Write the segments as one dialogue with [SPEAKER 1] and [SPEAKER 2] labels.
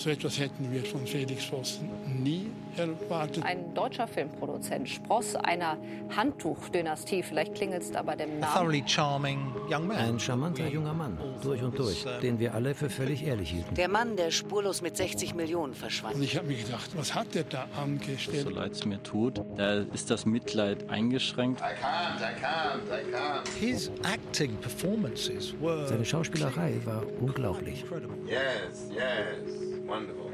[SPEAKER 1] So etwas hätten wir von Felix Vossen nie erwartet.
[SPEAKER 2] Ein deutscher Filmproduzent, Spross einer Handtuchdynastie, vielleicht klingelt es da bei dem Namen.
[SPEAKER 3] Ein charmanter junger Mann, durch und durch, den wir alle für völlig ehrlich hielten.
[SPEAKER 4] Der Mann, der spurlos mit 60 Millionen verschwand.
[SPEAKER 1] Und ich habe mir gedacht, was hat der da angestellt?
[SPEAKER 5] So leid es mir tut, da ist das Mitleid eingeschränkt.
[SPEAKER 6] I can't, I can't, I can't.
[SPEAKER 7] His acting performances were
[SPEAKER 3] Seine Schauspielerei war unglaublich.
[SPEAKER 6] Yes, yes. Wonderful.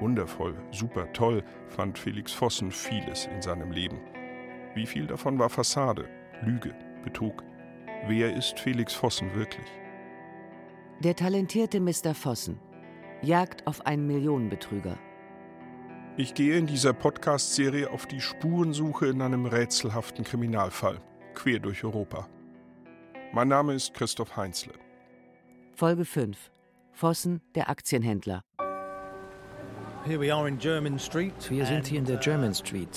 [SPEAKER 8] Wundervoll, super toll fand Felix Vossen vieles in seinem Leben. Wie viel davon war Fassade, Lüge, Betrug? Wer ist Felix Vossen wirklich?
[SPEAKER 4] Der talentierte Mr. Vossen. Jagd auf einen Millionenbetrüger.
[SPEAKER 8] Ich gehe in dieser Podcast-Serie auf die Spurensuche in einem rätselhaften Kriminalfall, quer durch Europa. Mein Name ist Christoph Heinzle.
[SPEAKER 4] Folge 5. Vossen, der Aktienhändler.
[SPEAKER 7] Here we are in German Street.
[SPEAKER 3] Wir sind hier in der
[SPEAKER 7] and,
[SPEAKER 3] German
[SPEAKER 7] uh,
[SPEAKER 3] Street.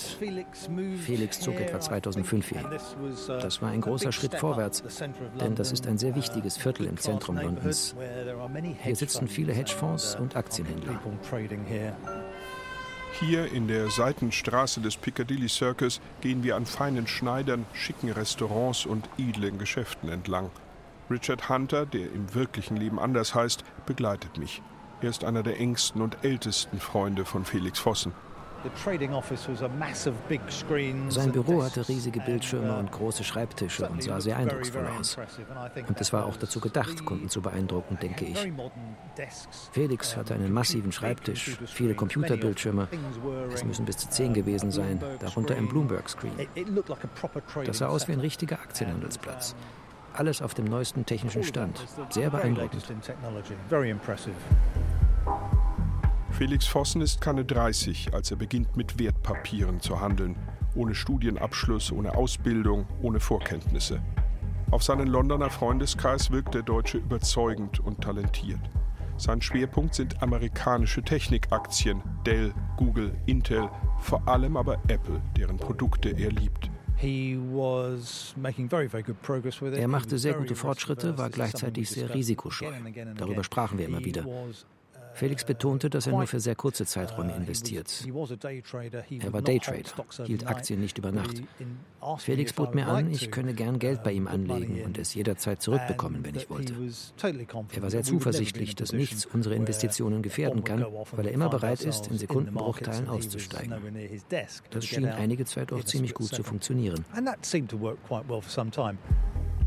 [SPEAKER 7] Felix
[SPEAKER 3] zog etwa
[SPEAKER 7] I
[SPEAKER 3] 2005
[SPEAKER 7] think,
[SPEAKER 3] hier.
[SPEAKER 7] and this was, uh,
[SPEAKER 3] Das war ein großer Schritt vorwärts, denn das ist ein sehr
[SPEAKER 7] London,
[SPEAKER 3] wichtiges
[SPEAKER 7] uh,
[SPEAKER 3] Viertel im Zentrum Londons. Hier sitzen
[SPEAKER 7] hedge
[SPEAKER 3] viele
[SPEAKER 7] funds
[SPEAKER 3] Hedgefonds
[SPEAKER 7] and, uh,
[SPEAKER 3] und Aktienhändler.
[SPEAKER 7] people trading here.
[SPEAKER 8] Hier in der Seitenstraße des Piccadilly Circus gehen wir an feinen Schneidern, schicken Restaurants und edlen Geschäften entlang. Richard Hunter, der im wirklichen Leben anders heißt, begleitet mich. Er ist einer der engsten und ältesten Freunde von Felix Vossen.
[SPEAKER 3] Sein Büro hatte riesige Bildschirme
[SPEAKER 7] uh,
[SPEAKER 3] und große Schreibtische und sah sehr eindrucksvoll aus. Und es war auch dazu gedacht, Kunden zu beeindrucken, denke ich. Felix hatte einen massiven Schreibtisch, viele Computerbildschirme. Es müssen bis zu zehn gewesen sein, darunter ein Bloomberg-Screen. Das sah aus wie ein richtiger Aktienhandelsplatz. Alles auf dem neuesten technischen Stand. Sehr beeindruckend.
[SPEAKER 7] Very impressive.
[SPEAKER 8] Felix Vossen ist keine 30, als er beginnt mit Wertpapieren zu handeln. Ohne Studienabschluss, ohne Ausbildung, ohne Vorkenntnisse. Auf seinen Londoner Freundeskreis wirkt der Deutsche überzeugend und talentiert. Sein Schwerpunkt sind amerikanische Technikaktien, Dell, Google, Intel, vor allem aber Apple, deren Produkte er liebt.
[SPEAKER 7] He was making very, very good progress with it.
[SPEAKER 3] Er machte sehr gute Fortschritte, war gleichzeitig sehr risikoscheu. Darüber sprachen wir immer wieder. Felix betonte, dass er nur für sehr kurze
[SPEAKER 7] uh,
[SPEAKER 3] Zeiträume
[SPEAKER 7] was-
[SPEAKER 3] investiert. Er war Daytrader, hielt. Aktien nicht über Nacht. Felix bot mir an, ich könne gern Geld bei ihm
[SPEAKER 7] uh,
[SPEAKER 3] anlegen und es jederzeit zurückbekommen, wenn ich wollte. Er war sehr zuversichtlich, dass nichts unsere Investitionen gefährden kann, weil er immer bereit ist, in Sekundenbruchteilen auszusteigen. Das schien einige Zeit auch ziemlich gut zu funktionieren.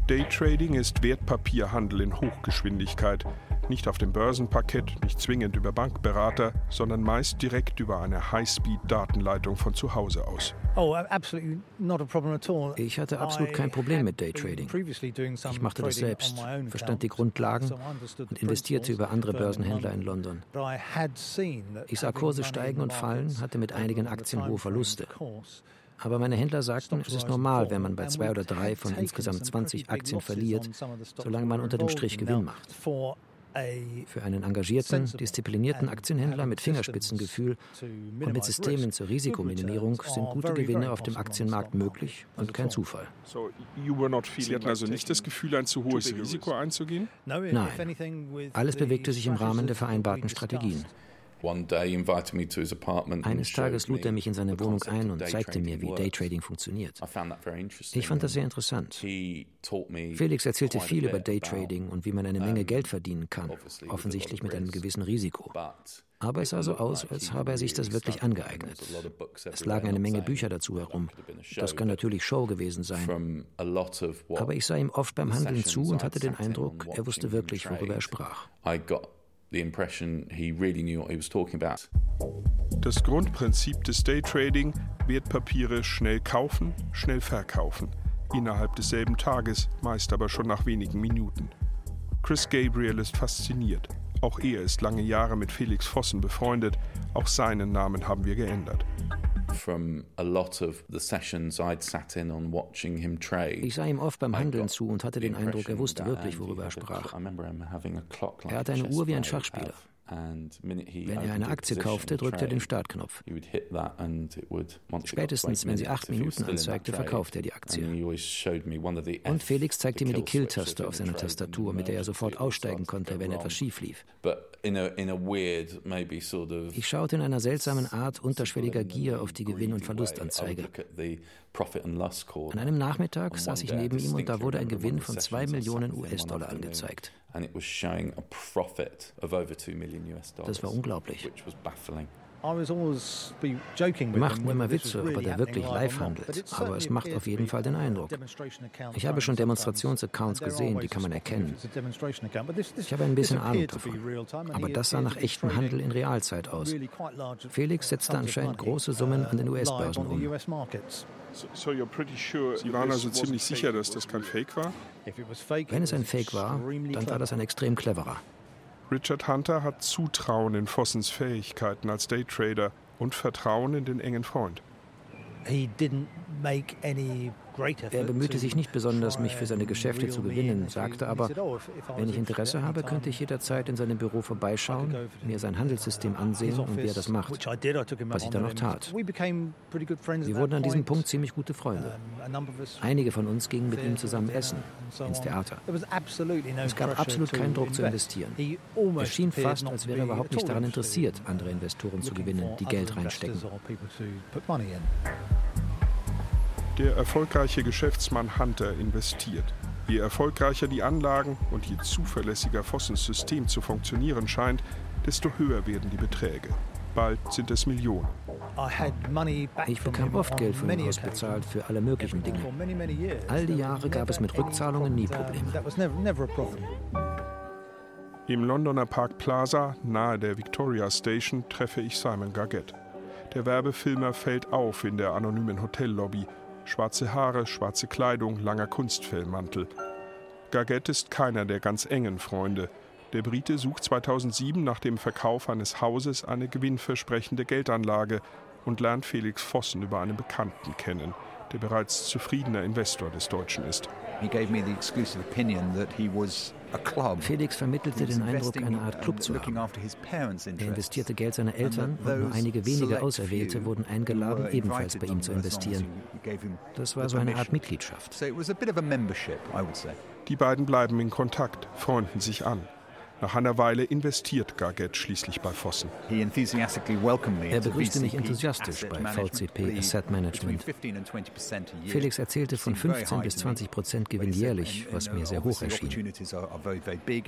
[SPEAKER 8] Daytrading ist Wertpapierhandel in Hochgeschwindigkeit. Nicht auf dem Börsenparkett, nicht zwingend über Bankberater, sondern meist direkt über eine Highspeed-Datenleitung von zu Hause aus.
[SPEAKER 7] Oh.
[SPEAKER 3] Ich hatte absolut kein Problem mit Daytrading. Ich machte das selbst, verstand die Grundlagen und investierte über andere Börsenhändler in London. Ich sah Kurse steigen und fallen, hatte mit einigen Aktien hohe Verluste. Aber meine Händler sagten, es ist normal, wenn man bei zwei oder drei von insgesamt 20 Aktien verliert, solange man unter dem Strich Gewinn macht. Für einen engagierten, disziplinierten Aktienhändler mit Fingerspitzengefühl und mit Systemen zur Risikominimierung sind gute Gewinne auf dem Aktienmarkt möglich und kein Zufall.
[SPEAKER 8] Sie hatten also nicht das Gefühl, ein zu hohes Risiko einzugehen?
[SPEAKER 3] Nein, alles bewegte sich im Rahmen der vereinbarten Strategien. Eines Tages lud er mich in seine Wohnung ein und zeigte mir, wie Daytrading funktioniert. Ich fand das sehr interessant. Felix erzählte viel über Daytrading und wie man eine Menge Geld verdienen kann, offensichtlich mit einem gewissen Risiko. Aber es sah so aus, als habe er sich das wirklich angeeignet. Es lagen eine Menge Bücher dazu herum. Das kann natürlich Show gewesen sein. Aber ich sah ihm oft beim Handeln zu und hatte den Eindruck, er wusste wirklich, worüber er sprach.
[SPEAKER 8] Das Grundprinzip des Daytrading, Wertpapiere schnell kaufen, schnell verkaufen. Innerhalb desselben Tages, meist aber schon nach wenigen Minuten. Chris Gabriel ist fasziniert. Auch er ist lange Jahre mit Felix Vossen befreundet. Auch seinen Namen haben wir geändert.
[SPEAKER 3] Ich sah ihm oft beim Handeln zu und hatte den Eindruck, er wusste wirklich, worüber er sprach. Er hatte eine Uhr wie ein Schachspieler. Wenn er eine Aktie kaufte, drückte er den Startknopf. Spätestens, wenn sie acht Minuten anzeigte, verkaufte er die Aktie. Und Felix zeigte mir die Kill-Taste auf seiner Tastatur, mit der er sofort aussteigen konnte, wenn etwas schief lief. Ich schaute in einer seltsamen Art unterschwelliger Gier auf die Gewinn- und Verlustanzeige. An einem Nachmittag saß ich neben ihm und da wurde ein Gewinn von 2 Millionen US-Dollar angezeigt. Das war unglaublich. Wir machten immer Witze, ob er da wirklich live handelt, aber es macht auf jeden Fall den Eindruck. Ich habe schon Demonstrationsaccounts gesehen, die kann man erkennen. Ich habe ein bisschen Ahnung davon, aber das sah nach echtem Handel in Realzeit aus. Felix setzte anscheinend große Summen an den US-Börsen um.
[SPEAKER 8] Sie waren also ziemlich sicher, dass das kein Fake war?
[SPEAKER 3] Wenn es ein Fake war, dann war das ein extrem cleverer.
[SPEAKER 8] Richard Hunter hat Zutrauen in Fossens Fähigkeiten als Daytrader und Vertrauen in den engen Freund.
[SPEAKER 3] He didn't make any er bemühte sich nicht besonders, mich für seine Geschäfte zu gewinnen, sagte aber, oh, wenn ich Interesse habe, könnte ich jederzeit in seinem Büro vorbeischauen, mir sein Handelssystem ansehen und wie er das macht, was ich dann auch tat. Wir wurden an diesem Punkt ziemlich gute Freunde. Einige von uns gingen mit ihm zusammen essen, ins Theater. Es gab absolut keinen Druck zu investieren. Es schien fast, als wäre er überhaupt nicht daran interessiert, andere Investoren zu gewinnen, die Geld reinstecken.
[SPEAKER 8] Der erfolgreiche Geschäftsmann Hunter investiert. Je erfolgreicher die Anlagen und je zuverlässiger Fossens System zu funktionieren scheint, desto höher werden die Beträge. Bald sind es Millionen.
[SPEAKER 3] Ich bekam oft Geld von ihm ausbezahlt für alle möglichen Dinge. All die Jahre gab es mit Rückzahlungen nie Probleme.
[SPEAKER 8] Im Londoner Park Plaza, nahe der Victoria Station, treffe ich Simon Gargett. Der Werbefilmer fällt auf in der anonymen Hotellobby Schwarze Haare, schwarze Kleidung, langer Kunstfellmantel. Gaget ist keiner der ganz engen Freunde. Der Brite sucht 2007 nach dem Verkauf eines Hauses eine gewinnversprechende Geldanlage und lernt Felix Vossen über einen Bekannten kennen, der bereits zufriedener Investor des Deutschen ist. He gave me the exclusive opinion
[SPEAKER 3] that he was Felix vermittelte den Eindruck, eine Art Club zu haben. Er investierte Geld seiner Eltern und nur einige wenige Auserwählte wurden eingeladen, ebenfalls bei ihm zu investieren. Das war so eine Art Mitgliedschaft.
[SPEAKER 8] Die beiden bleiben in Kontakt, freunden sich an. Nach einer Weile investiert Gargett schließlich bei Fossen.
[SPEAKER 3] Er begrüßte mich enthusiastisch bei VCP Asset Management. Felix erzählte von 15 bis 20 Prozent Gewinn jährlich, was mir sehr hoch erschien.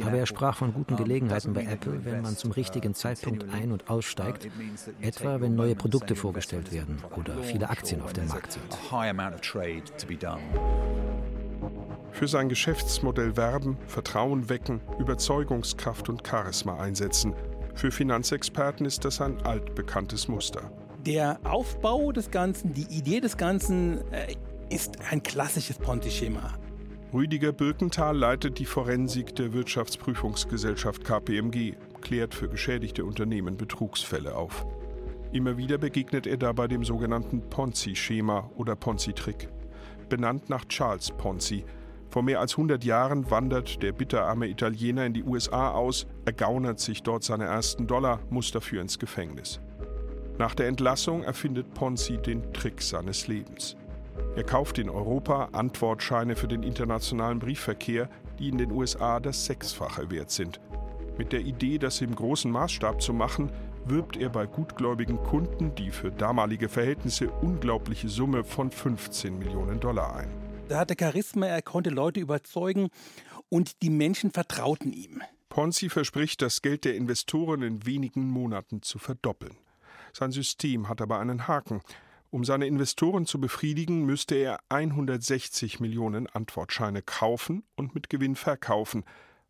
[SPEAKER 3] Aber er sprach von guten Gelegenheiten bei Apple, wenn man zum richtigen Zeitpunkt ein- und aussteigt, etwa wenn neue Produkte vorgestellt werden oder viele Aktien auf dem Markt sind.
[SPEAKER 8] Für sein Geschäftsmodell werben, Vertrauen wecken, Überzeugungskraft und Charisma einsetzen. Für Finanzexperten ist das ein altbekanntes Muster.
[SPEAKER 9] Der Aufbau des Ganzen, die Idee des Ganzen äh, ist ein klassisches Ponzi-Schema.
[SPEAKER 8] Rüdiger Birkenthal leitet die Forensik der Wirtschaftsprüfungsgesellschaft KPMG, klärt für geschädigte Unternehmen Betrugsfälle auf. Immer wieder begegnet er dabei dem sogenannten Ponzi-Schema oder Ponzi-Trick. Benannt nach Charles Ponzi, vor mehr als 100 Jahren wandert der bitterarme Italiener in die USA aus, ergaunert sich dort seine ersten Dollar, muss dafür ins Gefängnis. Nach der Entlassung erfindet Ponzi den Trick seines Lebens. Er kauft in Europa Antwortscheine für den internationalen Briefverkehr, die in den USA das Sechsfache wert sind. Mit der Idee, das im großen Maßstab zu machen, wirbt er bei gutgläubigen Kunden die für damalige Verhältnisse unglaubliche Summe von 15 Millionen Dollar ein.
[SPEAKER 9] Da hatte Charisma, er konnte Leute überzeugen und die Menschen vertrauten ihm.
[SPEAKER 8] Ponzi verspricht, das Geld der Investoren in wenigen Monaten zu verdoppeln. Sein System hat aber einen Haken. Um seine Investoren zu befriedigen, müsste er 160 Millionen Antwortscheine kaufen und mit Gewinn verkaufen.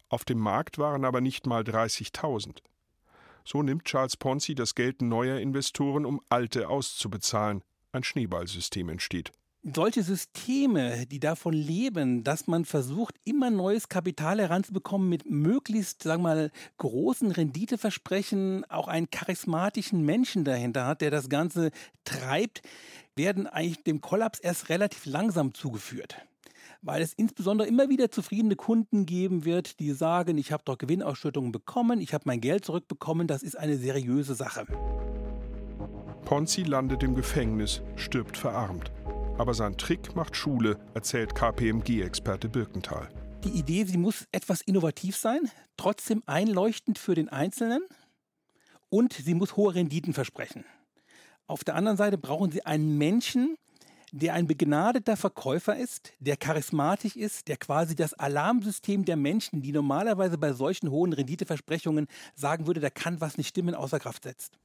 [SPEAKER 8] Auf dem Markt waren aber nicht mal 30.000. So nimmt Charles Ponzi das Geld neuer Investoren, um alte auszubezahlen. Ein Schneeballsystem entsteht
[SPEAKER 9] solche Systeme, die davon leben, dass man versucht, immer neues Kapital heranzubekommen mit möglichst, sagen wir mal, großen Renditeversprechen, auch einen charismatischen Menschen dahinter hat, der das Ganze treibt, werden eigentlich dem Kollaps erst relativ langsam zugeführt. weil es insbesondere immer wieder zufriedene Kunden geben wird, die sagen, ich habe doch Gewinnausschüttungen bekommen, ich habe mein Geld zurückbekommen, das ist eine seriöse Sache.
[SPEAKER 8] Ponzi landet im Gefängnis, stirbt verarmt. Aber sein Trick macht Schule, erzählt KPMG-Experte Birkenthal.
[SPEAKER 9] Die Idee, sie muss etwas innovativ sein, trotzdem einleuchtend für den Einzelnen und sie muss hohe Renditen versprechen. Auf der anderen Seite brauchen sie einen Menschen, der ein begnadeter Verkäufer ist, der charismatisch ist, der quasi das Alarmsystem der Menschen, die normalerweise bei solchen hohen Renditeversprechungen sagen würde, da kann was nicht stimmen, außer Kraft setzt.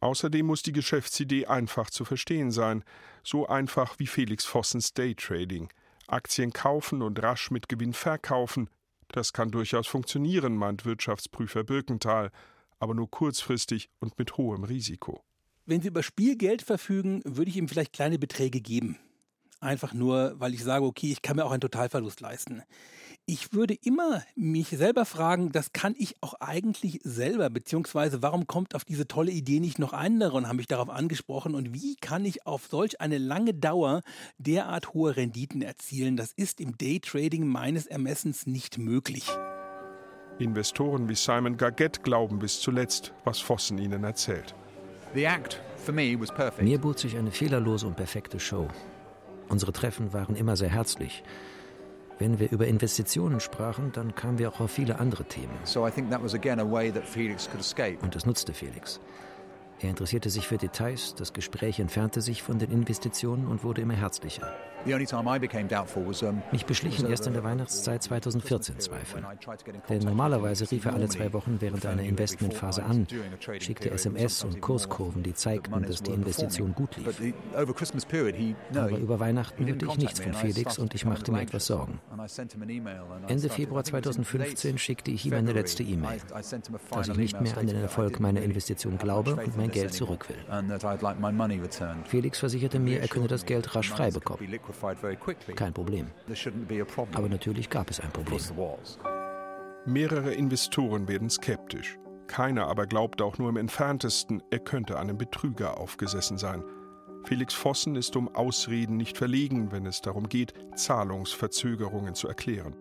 [SPEAKER 8] Außerdem muss die Geschäftsidee einfach zu verstehen sein, so einfach wie Felix Vossens Daytrading. Aktien kaufen und rasch mit Gewinn verkaufen, das kann durchaus funktionieren, meint Wirtschaftsprüfer Birkenthal, aber nur kurzfristig und mit hohem Risiko.
[SPEAKER 9] Wenn Sie über Spielgeld verfügen, würde ich ihm vielleicht kleine Beträge geben. Einfach nur, weil ich sage, okay, ich kann mir auch einen Totalverlust leisten. Ich würde immer mich selber fragen, das kann ich auch eigentlich selber, beziehungsweise warum kommt auf diese tolle Idee nicht noch andere und haben mich darauf angesprochen und wie kann ich auf solch eine lange Dauer derart hohe Renditen erzielen? Das ist im Daytrading meines Ermessens nicht möglich.
[SPEAKER 8] Investoren wie Simon Gaget glauben bis zuletzt, was Vossen ihnen erzählt.
[SPEAKER 3] Mir bot sich eine fehlerlose und perfekte Show. Unsere Treffen waren immer sehr herzlich. Wenn wir über Investitionen sprachen, dann kamen wir auch auf viele andere Themen. Und das nutzte Felix. Er interessierte sich für Details, das Gespräch entfernte sich von den Investitionen und wurde immer herzlicher. Mich beschlichen erst in der Weihnachtszeit 2014 Zweifel. Denn normalerweise rief er alle zwei Wochen während einer Investmentphase an, schickte SMS und Kurskurven, die zeigten, dass die Investition gut lief. Aber über Weihnachten hörte ich nichts von Felix und ich machte mir etwas Sorgen. Ende Februar 2015 schickte ich ihm eine letzte E-Mail, dass ich nicht mehr an den Erfolg meiner Investition glaube und mein Geld zurück will. Felix versicherte mir, er könne das Geld rasch frei bekommen. Kein Problem. Aber natürlich gab es ein Problem.
[SPEAKER 8] Mehrere Investoren werden skeptisch. Keiner aber glaubt auch nur im entferntesten, er könnte einem Betrüger aufgesessen sein. Felix Vossen ist um Ausreden nicht verlegen, wenn es darum geht, Zahlungsverzögerungen zu erklären.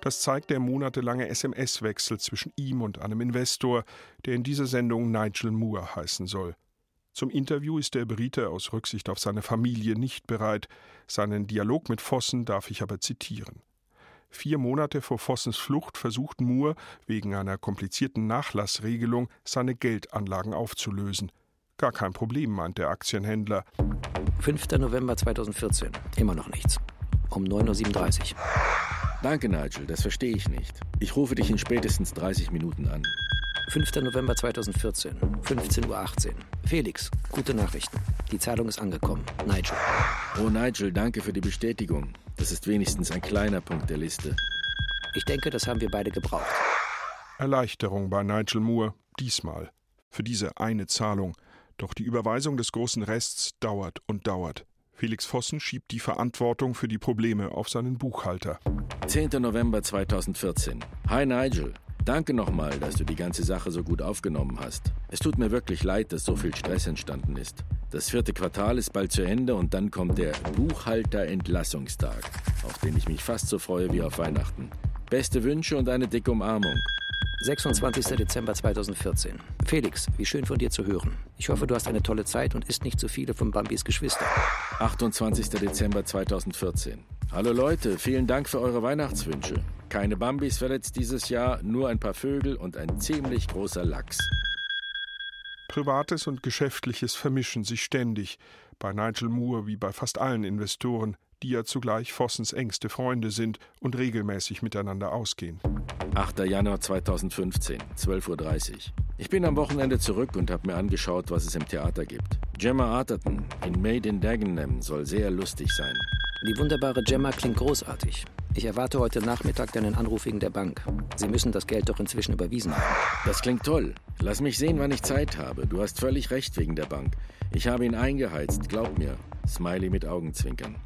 [SPEAKER 8] Das zeigt der monatelange SMS-Wechsel zwischen ihm und einem Investor, der in dieser Sendung Nigel Moore heißen soll. Zum Interview ist der Brite aus Rücksicht auf seine Familie nicht bereit. Seinen Dialog mit Vossen darf ich aber zitieren. Vier Monate vor Vossens Flucht versucht Moore wegen einer komplizierten Nachlassregelung seine Geldanlagen aufzulösen. Gar kein Problem, meint der Aktienhändler.
[SPEAKER 3] 5. November 2014. Immer noch nichts. Um 9.37 Uhr.
[SPEAKER 10] Danke, Nigel, das verstehe ich nicht. Ich rufe dich in spätestens 30 Minuten an.
[SPEAKER 3] 5. November 2014, 15.18 Uhr. Felix, gute Nachrichten. Die Zahlung ist angekommen. Nigel.
[SPEAKER 10] Oh, Nigel, danke für die Bestätigung. Das ist wenigstens ein kleiner Punkt der Liste.
[SPEAKER 3] Ich denke, das haben wir beide gebraucht.
[SPEAKER 8] Erleichterung bei Nigel Moore, diesmal. Für diese eine Zahlung. Doch die Überweisung des großen Rests dauert und dauert. Felix Vossen schiebt die Verantwortung für die Probleme auf seinen Buchhalter.
[SPEAKER 10] 10. November 2014. Hi Nigel. Danke nochmal, dass du die ganze Sache so gut aufgenommen hast. Es tut mir wirklich leid, dass so viel Stress entstanden ist. Das vierte Quartal ist bald zu Ende und dann kommt der Buchhalter-Entlassungstag, auf den ich mich fast so freue wie auf Weihnachten. Beste Wünsche und eine dicke Umarmung.
[SPEAKER 3] 26. Dezember 2014. Felix, wie schön von dir zu hören. Ich hoffe, du hast eine tolle Zeit und isst nicht zu viele von Bambis Geschwister.
[SPEAKER 10] 28. Dezember 2014. Hallo Leute, vielen Dank für eure Weihnachtswünsche. Keine Bambis verletzt dieses Jahr, nur ein paar Vögel und ein ziemlich großer Lachs.
[SPEAKER 8] Privates und Geschäftliches vermischen sich ständig, bei Nigel Moore wie bei fast allen Investoren, die ja zugleich Vossens engste Freunde sind und regelmäßig miteinander ausgehen.
[SPEAKER 10] 8. Januar 2015, 12.30 Uhr. Ich bin am Wochenende zurück und habe mir angeschaut, was es im Theater gibt. Gemma Arterton in Made in Dagenham soll sehr lustig sein.
[SPEAKER 3] Die wunderbare Gemma klingt großartig. Ich erwarte heute Nachmittag deinen Anruf wegen der Bank. Sie müssen das Geld doch inzwischen überwiesen haben.
[SPEAKER 10] Das klingt toll. Lass mich sehen, wann ich Zeit habe. Du hast völlig recht wegen der Bank. Ich habe ihn eingeheizt, glaub mir. Smiley mit Augenzwinkern.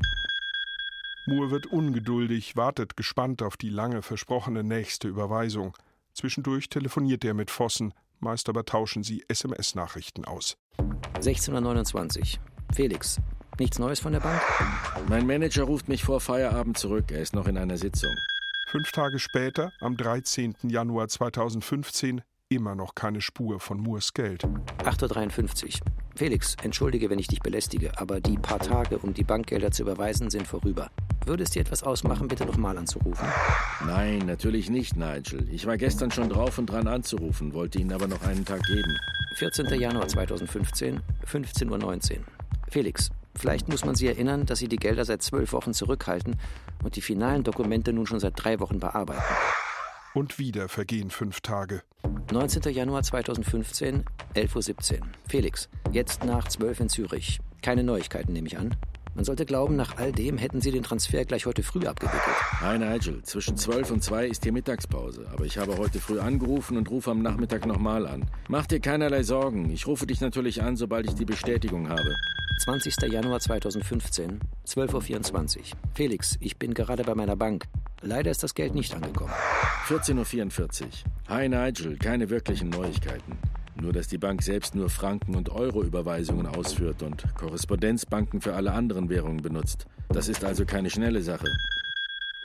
[SPEAKER 8] Moore wird ungeduldig, wartet gespannt auf die lange versprochene nächste Überweisung. Zwischendurch telefoniert er mit Vossen, meist aber tauschen sie SMS-Nachrichten aus.
[SPEAKER 3] 16.29 Uhr. Felix, Nichts Neues von der Bank?
[SPEAKER 10] Mein Manager ruft mich vor Feierabend zurück. Er ist noch in einer Sitzung.
[SPEAKER 8] Fünf Tage später, am 13. Januar 2015, immer noch keine Spur von Moores Geld.
[SPEAKER 3] 8.53 Uhr. Felix, entschuldige, wenn ich dich belästige, aber die paar Tage, um die Bankgelder zu überweisen, sind vorüber. Würde es dir etwas ausmachen, bitte nochmal anzurufen?
[SPEAKER 10] Nein, natürlich nicht, Nigel. Ich war gestern schon drauf und dran anzurufen, wollte Ihnen aber noch einen Tag geben.
[SPEAKER 3] 14. Januar 2015, 15.19 Uhr. Felix, vielleicht muss man Sie erinnern, dass Sie die Gelder seit zwölf Wochen zurückhalten und die finalen Dokumente nun schon seit drei Wochen bearbeiten.
[SPEAKER 8] Und wieder vergehen fünf Tage.
[SPEAKER 3] 19. Januar 2015, 11.17 Uhr. Felix, jetzt nach 12 in Zürich. Keine Neuigkeiten, nehme ich an. Man sollte glauben, nach all dem hätten Sie den Transfer gleich heute früh abgewickelt.
[SPEAKER 10] Nein, Nigel, zwischen 12 und 2 ist hier Mittagspause. Aber ich habe heute früh angerufen und rufe am Nachmittag nochmal an. Mach dir keinerlei Sorgen. Ich rufe dich natürlich an, sobald ich die Bestätigung habe.
[SPEAKER 3] 20. Januar 2015, 12.24 Uhr. Felix, ich bin gerade bei meiner Bank. Leider ist das Geld nicht angekommen.
[SPEAKER 10] 14.44 Uhr. Hi Nigel, keine wirklichen Neuigkeiten. Nur, dass die Bank selbst nur Franken- und Euro-Überweisungen ausführt und Korrespondenzbanken für alle anderen Währungen benutzt. Das ist also keine schnelle Sache.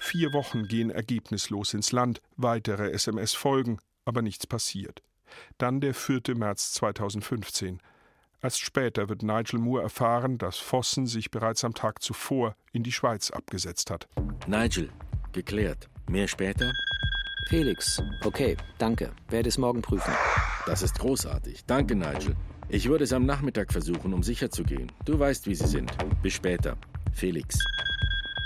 [SPEAKER 8] Vier Wochen gehen ergebnislos ins Land, weitere SMS folgen, aber nichts passiert. Dann der 4. März 2015. Erst später wird Nigel Moore erfahren, dass Vossen sich bereits am Tag zuvor in die Schweiz abgesetzt hat.
[SPEAKER 10] Nigel, geklärt. Mehr später?
[SPEAKER 3] Felix, okay, danke. Werde es morgen prüfen.
[SPEAKER 10] Das ist großartig. Danke, Nigel. Ich würde es am Nachmittag versuchen, um sicher zu gehen. Du weißt, wie sie sind. Bis später. Felix.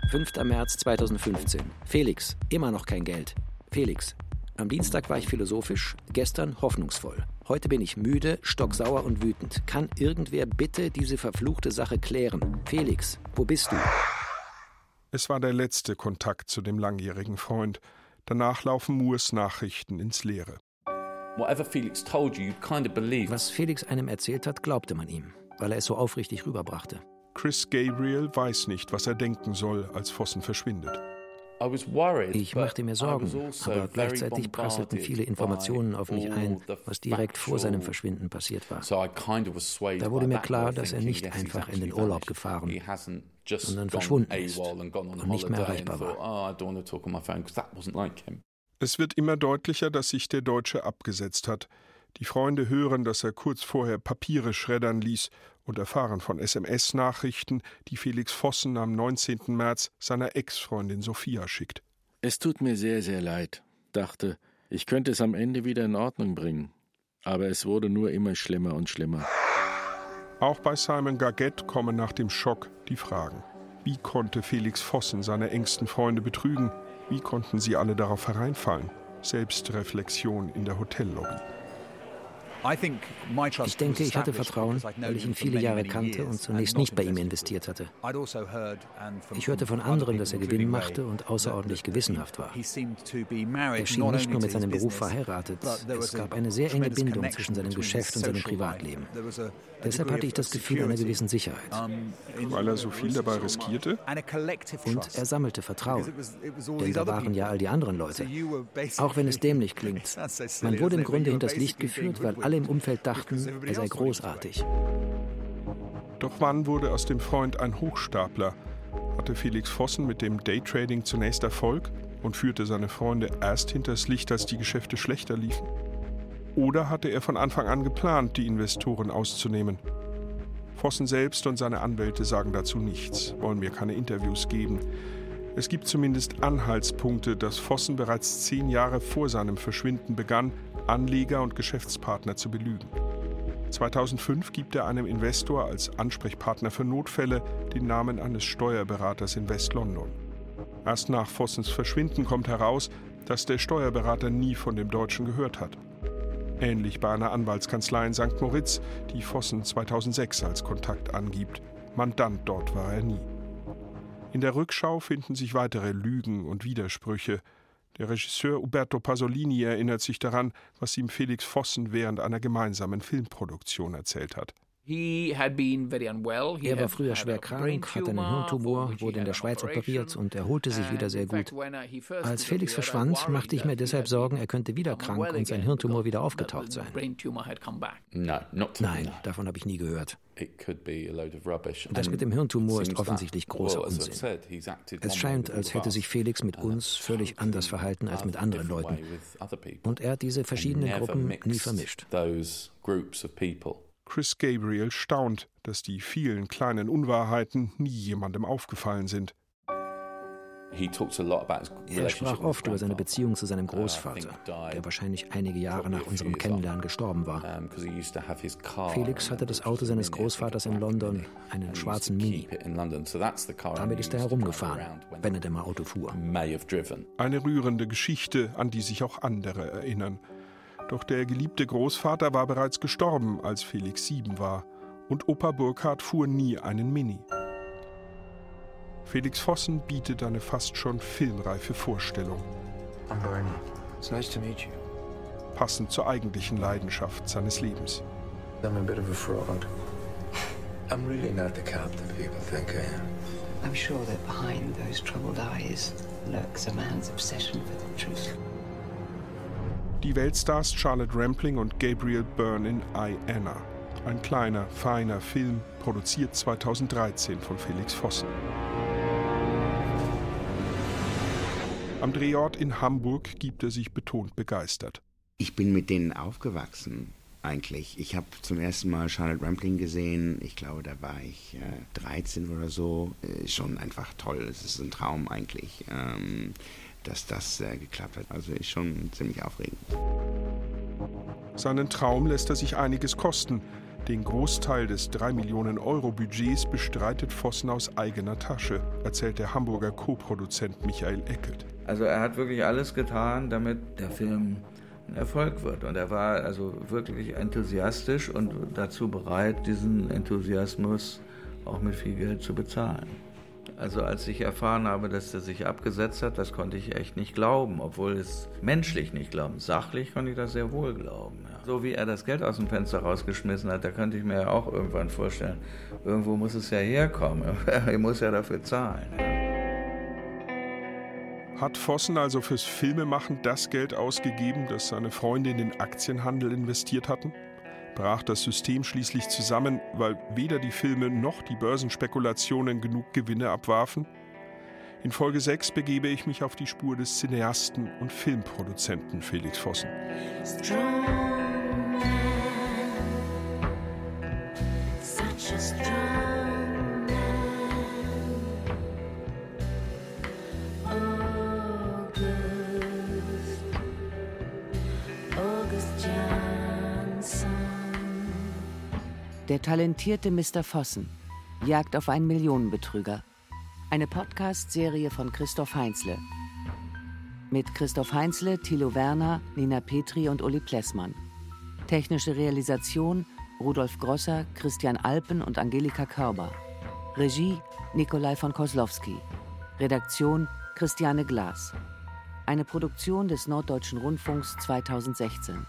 [SPEAKER 3] 5. März 2015. Felix, immer noch kein Geld. Felix, am Dienstag war ich philosophisch, gestern hoffnungsvoll. Heute bin ich müde, stocksauer und wütend. Kann irgendwer bitte diese verfluchte Sache klären? Felix, wo bist du?
[SPEAKER 8] Es war der letzte Kontakt zu dem langjährigen Freund. Danach laufen Moores Nachrichten ins Leere.
[SPEAKER 3] Was Felix einem erzählt hat, glaubte man ihm, weil er es so aufrichtig rüberbrachte.
[SPEAKER 8] Chris Gabriel weiß nicht, was er denken soll, als Vossen verschwindet.
[SPEAKER 3] Ich machte mir Sorgen, also aber gleichzeitig prasselten viele Informationen auf mich ein, was direkt vor seinem Verschwinden passiert war. Da wurde mir klar, dass er nicht einfach in den Urlaub gefahren, sondern verschwunden ist und nicht mehr erreichbar war.
[SPEAKER 8] Es wird immer deutlicher, dass sich der Deutsche abgesetzt hat. Die Freunde hören, dass er kurz vorher Papiere schreddern ließ und erfahren von SMS-Nachrichten, die Felix Vossen am 19. März seiner Ex-Freundin Sophia schickt.
[SPEAKER 10] Es tut mir sehr, sehr leid, dachte, ich könnte es am Ende wieder in Ordnung bringen. Aber es wurde nur immer schlimmer und schlimmer.
[SPEAKER 8] Auch bei Simon Gaget kommen nach dem Schock die Fragen. Wie konnte Felix Vossen seine engsten Freunde betrügen? Wie konnten sie alle darauf hereinfallen? Selbstreflexion in der Hotellobby.
[SPEAKER 3] Ich denke, ich hatte Vertrauen, weil ich ihn viele Jahre kannte und zunächst nicht bei ihm investiert hatte. Also ich hörte von anderen, dass er Gewinn machte und außerordentlich gewissenhaft war. Er schien nicht nur mit seinem Beruf verheiratet, es gab eine sehr enge Bindung zwischen seinem Geschäft und seinem Privatleben. Deshalb hatte ich das Gefühl einer gewissen Sicherheit.
[SPEAKER 8] Weil er so viel dabei riskierte?
[SPEAKER 3] Und er sammelte Vertrauen. Denn da waren ja all die anderen Leute. Auch wenn es dämlich klingt. Man wurde im Grunde hinters Licht geführt, weil alle alle im Umfeld dachten, er sei großartig.
[SPEAKER 8] Doch wann wurde aus dem Freund ein Hochstapler? Hatte Felix Vossen mit dem Daytrading zunächst Erfolg und führte seine Freunde erst hinters Licht, als die Geschäfte schlechter liefen? Oder hatte er von Anfang an geplant, die Investoren auszunehmen? Vossen selbst und seine Anwälte sagen dazu nichts, wollen mir keine Interviews geben. Es gibt zumindest Anhaltspunkte, dass Vossen bereits zehn Jahre vor seinem Verschwinden begann, Anleger und Geschäftspartner zu belügen. 2005 gibt er einem Investor als Ansprechpartner für Notfälle den Namen eines Steuerberaters in West-London. Erst nach Vossens Verschwinden kommt heraus, dass der Steuerberater nie von dem Deutschen gehört hat. Ähnlich bei einer Anwaltskanzlei in St. Moritz, die Vossen 2006 als Kontakt angibt. Mandant dort war er nie. In der Rückschau finden sich weitere Lügen und Widersprüche, der Regisseur Uberto Pasolini erinnert sich daran, was ihm Felix Vossen während einer gemeinsamen Filmproduktion erzählt hat.
[SPEAKER 3] Er war früher schwer krank, hatte einen Hirntumor, wurde in der Schweiz operiert und erholte sich wieder sehr gut. Als Felix verschwand, machte ich mir deshalb Sorgen, er könnte wieder krank und sein Hirntumor wieder aufgetaucht sein. Nein, davon habe ich nie gehört. Das mit dem Hirntumor ist offensichtlich großer Unsinn. Es scheint, als hätte sich Felix mit uns völlig anders verhalten als mit anderen Leuten. Und er hat diese verschiedenen Gruppen nie vermischt.
[SPEAKER 8] Chris Gabriel staunt, dass die vielen kleinen Unwahrheiten nie jemandem aufgefallen sind.
[SPEAKER 3] Er sprach oft über seine Beziehung zu seinem uh, Großvater, der wahrscheinlich einige Jahre nach unserem Kennenlernen gestorben war. Felix hatte das Auto seines Großvaters in London, einen schwarzen Mini. Damit ist er herumgefahren, wenn er denn mal Auto fuhr.
[SPEAKER 8] Eine rührende Geschichte, an die sich auch andere erinnern. Doch der geliebte Großvater war bereits gestorben, als Felix sieben war. Und Opa Burkhardt fuhr nie einen Mini. Felix Vossen bietet eine fast schon filmreife Vorstellung. I'm Bernie. It's nice to meet you. Passend zur eigentlichen Leidenschaft seines Lebens. I'm a bit of a fraud. I'm really not the captain people think I am. I'm sure that behind those troubled eyes lurks a man's obsession for the truth. Die Weltstars Charlotte Rampling und Gabriel Byrne in I, Anna. Ein kleiner, feiner Film, produziert 2013 von Felix Vossen. Am Drehort in Hamburg gibt er sich betont begeistert.
[SPEAKER 11] Ich bin mit denen aufgewachsen, eigentlich. Ich habe zum ersten Mal Charlotte Rampling gesehen. Ich glaube, da war ich äh, 13 oder so. Äh, schon einfach toll. Es ist ein Traum eigentlich. Ähm, dass das äh, geklappt hat. Also ist schon ziemlich aufregend.
[SPEAKER 8] Seinen Traum lässt er sich einiges kosten. Den Großteil des 3 Millionen Euro Budgets bestreitet Vossen aus eigener Tasche, erzählt der Hamburger Co-Produzent Michael Eckelt.
[SPEAKER 12] Also er hat wirklich alles getan, damit der Film ein Erfolg wird. Und er war also wirklich enthusiastisch und dazu bereit, diesen Enthusiasmus auch mit viel Geld zu bezahlen. Also als ich erfahren habe, dass er sich abgesetzt hat, das konnte ich echt nicht glauben, obwohl es menschlich nicht glauben. Sachlich konnte ich das sehr wohl glauben. Ja. So wie er das Geld aus dem Fenster rausgeschmissen hat, da könnte ich mir ja auch irgendwann vorstellen, irgendwo muss es ja herkommen. er muss ja dafür zahlen.
[SPEAKER 8] Hat Vossen also fürs Filmemachen das Geld ausgegeben, das seine Freunde in den Aktienhandel investiert hatten? Brach das System schließlich zusammen, weil weder die Filme noch die Börsenspekulationen genug Gewinne abwarfen? In Folge 6 begebe ich mich auf die Spur des Cineasten und Filmproduzenten Felix Vossen. Strong man, such a strong
[SPEAKER 4] Der talentierte Mr. Vossen jagt auf einen Millionenbetrüger. Eine Podcast-Serie von Christoph Heinzle. Mit Christoph Heinzle, Thilo Werner, Nina Petri und Uli Plessmann. Technische Realisation Rudolf Grosser, Christian Alpen und Angelika Körber. Regie Nikolai von Koslowski. Redaktion Christiane Glas. Eine Produktion des Norddeutschen Rundfunks 2016.